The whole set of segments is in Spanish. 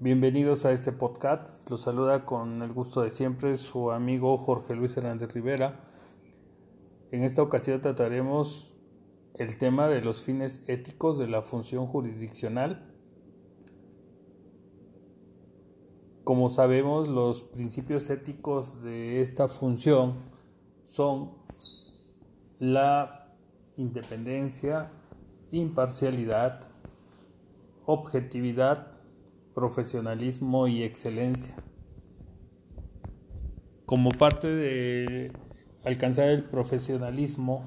Bienvenidos a este podcast. Los saluda con el gusto de siempre su amigo Jorge Luis Hernández Rivera. En esta ocasión trataremos el tema de los fines éticos de la función jurisdiccional. Como sabemos, los principios éticos de esta función son la independencia, imparcialidad, objetividad, profesionalismo y excelencia. Como parte de alcanzar el profesionalismo,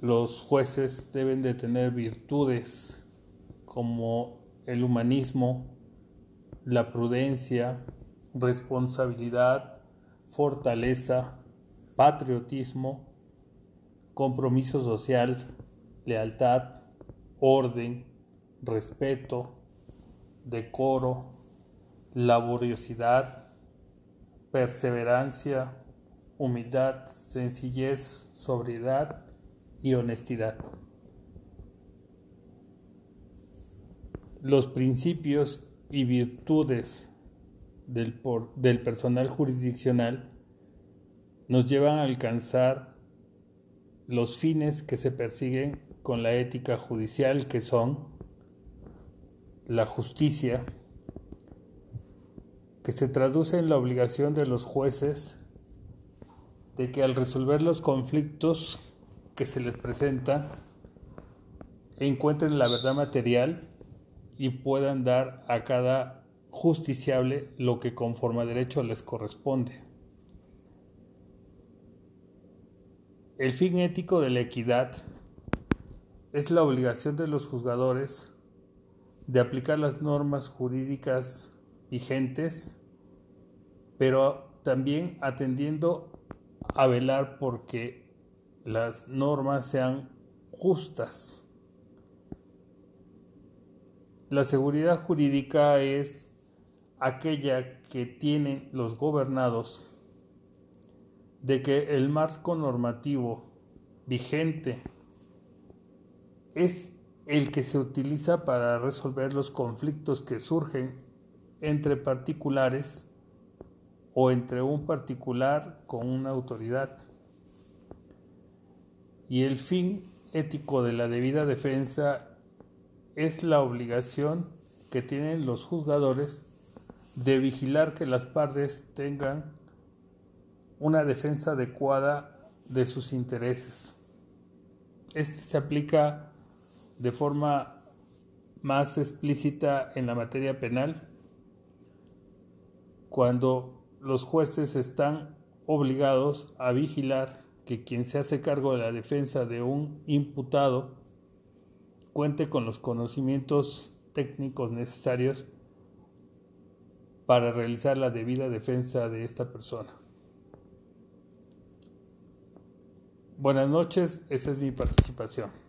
los jueces deben de tener virtudes como el humanismo, la prudencia, responsabilidad, fortaleza, patriotismo, compromiso social, lealtad, orden, respeto, decoro, laboriosidad, perseverancia, humildad, sencillez, sobriedad y honestidad. Los principios y virtudes del, del, personal jurisdiccional nos llevan a alcanzar los fines que se persiguen con la ética judicial, que son la justicia, que se traduce en la obligación de los jueces de que al resolver los conflictos que se les presentan, encuentren la verdad material y puedan dar a cada justiciable lo que conforme a derecho les corresponde. El fin ético de la equidad es la obligación de los juzgadores de aplicar las normas jurídicas vigentes, pero también atendiendo a velar porque las normas sean justas. La seguridad jurídica es aquella que tienen los gobernados de que el marco normativo vigente es el que se utiliza para resolver los conflictos que surgen entre particulares o entre un particular con una autoridad. Y el fin ético de la debida defensa es la obligación que tienen los juzgadores de vigilar que las partes tengan una defensa adecuada de sus intereses. Este se aplica de forma más explícita en la materia penal cuando los jueces están obligados a vigilar que quien se hace cargo de la defensa de un imputado cuente con los conocimientos técnicos necesarios para realizar la debida defensa de esta persona. Buenas noches, esa es mi participación.